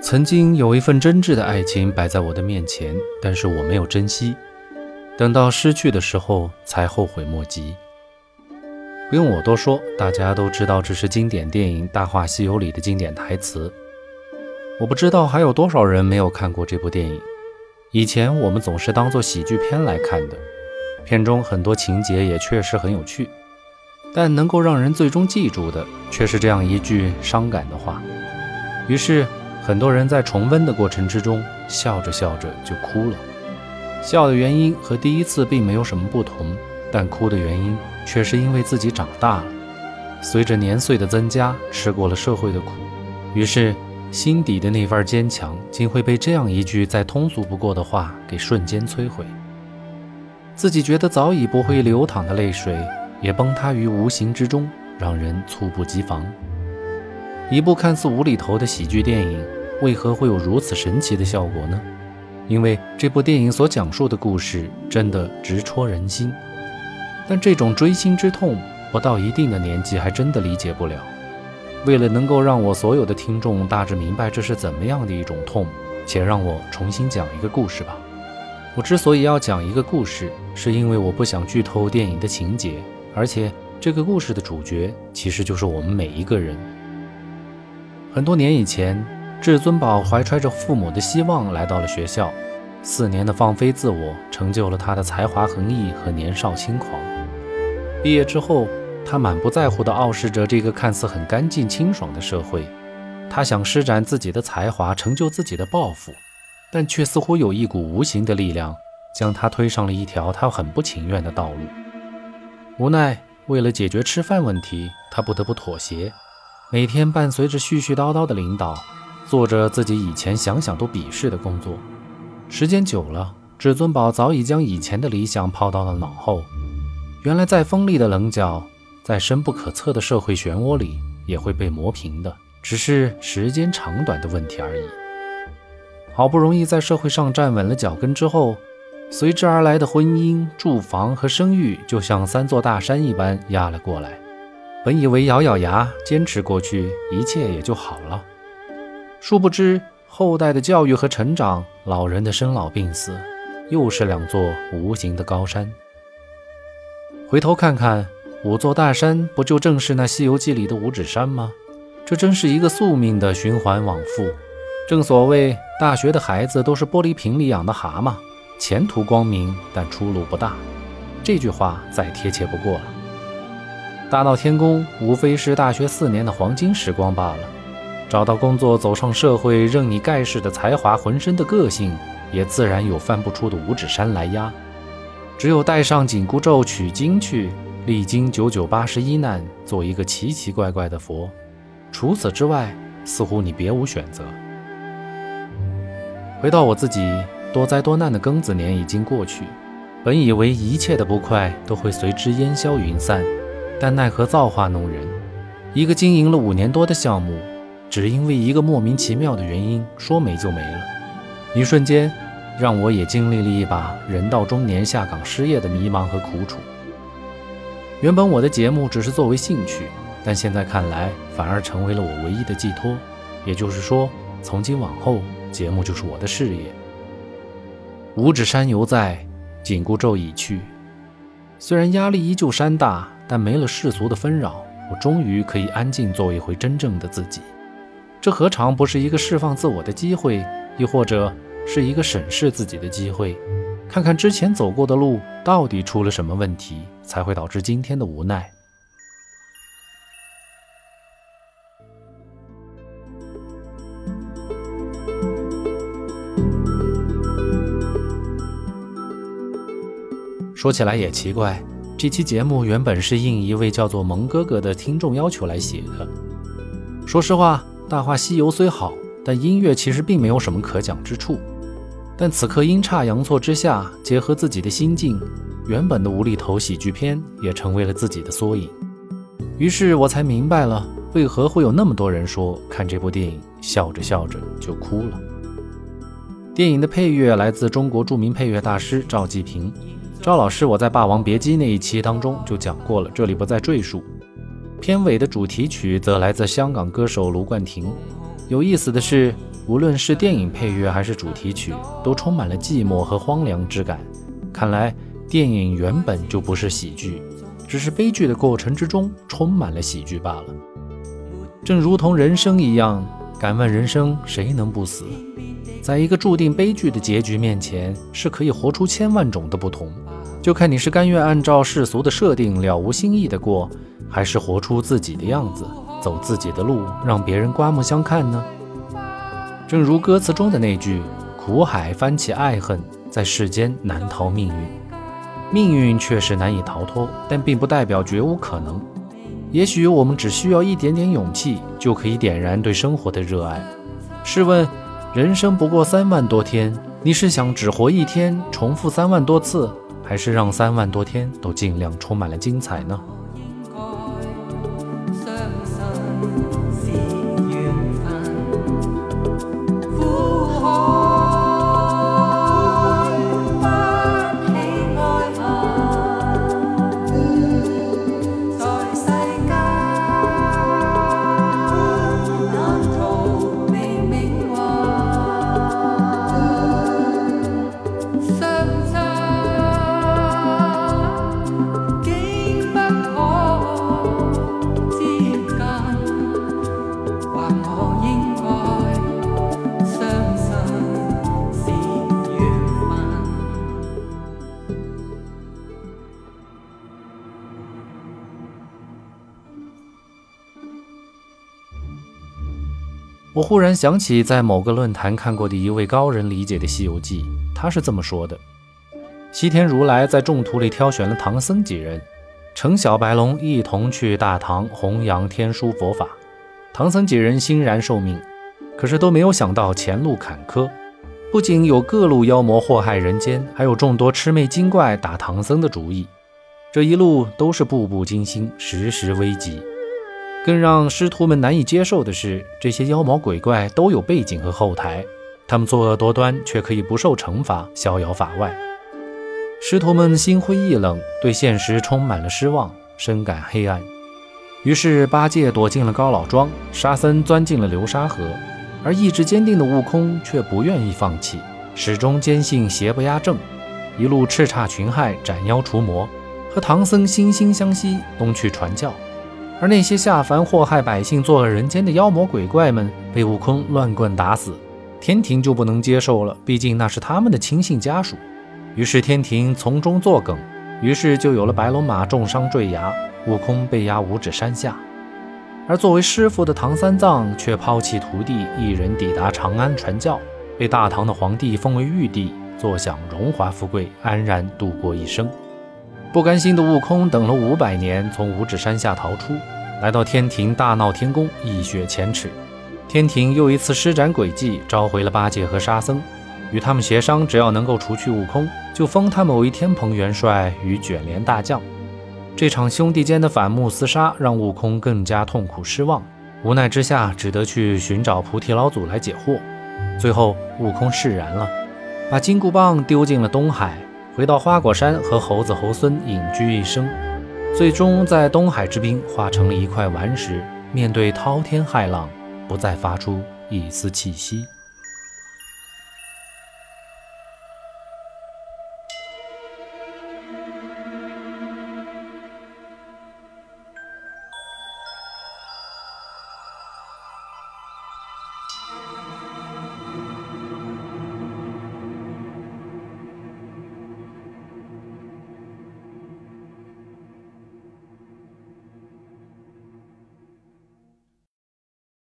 曾经有一份真挚的爱情摆在我的面前，但是我没有珍惜，等到失去的时候才后悔莫及。不用我多说，大家都知道这是经典电影《大话西游》里的经典台词。我不知道还有多少人没有看过这部电影。以前我们总是当做喜剧片来看的，片中很多情节也确实很有趣，但能够让人最终记住的却是这样一句伤感的话。于是。很多人在重温的过程之中，笑着笑着就哭了。笑的原因和第一次并没有什么不同，但哭的原因却是因为自己长大了。随着年岁的增加，吃过了社会的苦，于是心底的那份坚强，竟会被这样一句再通俗不过的话给瞬间摧毁。自己觉得早已不会流淌的泪水，也崩塌于无形之中，让人猝不及防。一部看似无厘头的喜剧电影，为何会有如此神奇的效果呢？因为这部电影所讲述的故事真的直戳人心。但这种锥心之痛，不到一定的年纪还真的理解不了。为了能够让我所有的听众大致明白这是怎么样的一种痛，且让我重新讲一个故事吧。我之所以要讲一个故事，是因为我不想剧透电影的情节，而且这个故事的主角其实就是我们每一个人。很多年以前，至尊宝怀揣着父母的希望来到了学校。四年的放飞自我，成就了他的才华横溢和年少轻狂。毕业之后，他满不在乎地傲视着这个看似很干净清爽的社会。他想施展自己的才华，成就自己的抱负，但却似乎有一股无形的力量，将他推上了一条他很不情愿的道路。无奈，为了解决吃饭问题，他不得不妥协。每天伴随着絮絮叨叨的领导，做着自己以前想想都鄙视的工作，时间久了，至尊宝早已将以前的理想抛到了脑后。原来再锋利的棱角，在深不可测的社会漩涡里也会被磨平的，只是时间长短的问题而已。好不容易在社会上站稳了脚跟之后，随之而来的婚姻、住房和生育，就像三座大山一般压了过来。本以为咬咬牙坚持过去，一切也就好了。殊不知，后代的教育和成长，老人的生老病死，又是两座无形的高山。回头看看，五座大山，不就正是那《西游记》里的五指山吗？这真是一个宿命的循环往复。正所谓，大学的孩子都是玻璃瓶里养的蛤蟆，前途光明，但出路不大。这句话再贴切不过了。大闹天宫无非是大学四年的黄金时光罢了。找到工作，走上社会，任你盖世的才华，浑身的个性，也自然有翻不出的五指山来压。只有带上紧箍咒取经去，历经九九八十一难，做一个奇奇怪怪的佛。除此之外，似乎你别无选择。回到我自己，多灾多难的庚子年已经过去，本以为一切的不快都会随之烟消云散。但奈何造化弄人，一个经营了五年多的项目，只因为一个莫名其妙的原因，说没就没了。一瞬间，让我也经历了一把人到中年下岗失业的迷茫和苦楚。原本我的节目只是作为兴趣，但现在看来，反而成为了我唯一的寄托。也就是说，从今往后，节目就是我的事业。五指山犹在，紧箍咒已去。虽然压力依旧山大。但没了世俗的纷扰，我终于可以安静做一回真正的自己。这何尝不是一个释放自我的机会，亦或者是一个审视自己的机会？看看之前走过的路到底出了什么问题，才会导致今天的无奈。说起来也奇怪。这期节目原本是应一位叫做蒙哥哥的听众要求来写的。说实话，《大话西游》虽好，但音乐其实并没有什么可讲之处。但此刻阴差阳错之下，结合自己的心境，原本的无厘头喜剧片也成为了自己的缩影。于是我才明白了，为何会有那么多人说看这部电影笑着笑着就哭了。电影的配乐来自中国著名配乐大师赵季平。赵老师，我在《霸王别姬》那一期当中就讲过了，这里不再赘述。片尾的主题曲则来自香港歌手卢冠廷。有意思的是，无论是电影配乐还是主题曲，都充满了寂寞和荒凉之感。看来电影原本就不是喜剧，只是悲剧的过程之中充满了喜剧罢了。正如同人生一样，敢问人生谁能不死？在一个注定悲剧的结局面前，是可以活出千万种的不同。就看你是甘愿按照世俗的设定了无新意的过，还是活出自己的样子，走自己的路，让别人刮目相看呢？正如歌词中的那句：“苦海翻起爱恨，在世间难逃命运。”命运确实难以逃脱，但并不代表绝无可能。也许我们只需要一点点勇气，就可以点燃对生活的热爱。试问，人生不过三万多天，你是想只活一天，重复三万多次？还是让三万多天都尽量充满了精彩呢？我忽然想起，在某个论坛看过的一位高人理解的《西游记》，他是这么说的：西天如来在众徒里挑选了唐僧几人，乘小白龙一同去大唐弘扬天书佛法。唐僧几人欣然受命，可是都没有想到前路坎坷，不仅有各路妖魔祸害人间，还有众多魑魅精怪打唐僧的主意。这一路都是步步惊心，时时危急。更让师徒们难以接受的是，这些妖魔鬼怪都有背景和后台，他们作恶多端，却可以不受惩罚，逍遥法外。师徒们心灰意冷，对现实充满了失望，深感黑暗。于是八戒躲进了高老庄，沙僧钻进了流沙河，而意志坚定的悟空却不愿意放弃，始终坚信邪不压正，一路叱咤群害，斩妖除魔，和唐僧惺惺相惜，东去传教。而那些下凡祸害百姓、作恶人间的妖魔鬼怪们，被悟空乱棍打死，天庭就不能接受了，毕竟那是他们的亲信家属。于是天庭从中作梗，于是就有了白龙马重伤坠崖，悟空被压五指山下。而作为师傅的唐三藏却抛弃徒弟，一人抵达长安传教，被大唐的皇帝封为玉帝，坐享荣华富贵，安然度过一生。不甘心的悟空等了五百年，从五指山下逃出，来到天庭大闹天宫，一雪前耻。天庭又一次施展诡计，召回了八戒和沙僧，与他们协商，只要能够除去悟空，就封他们为天蓬元帅与卷帘大将。这场兄弟间的反目厮杀，让悟空更加痛苦失望，无奈之下，只得去寻找菩提老祖来解惑。最后，悟空释然了，把金箍棒丢进了东海。回到花果山和猴子猴孙隐居一生，最终在东海之滨化成了一块顽石，面对滔天骇浪，不再发出一丝气息。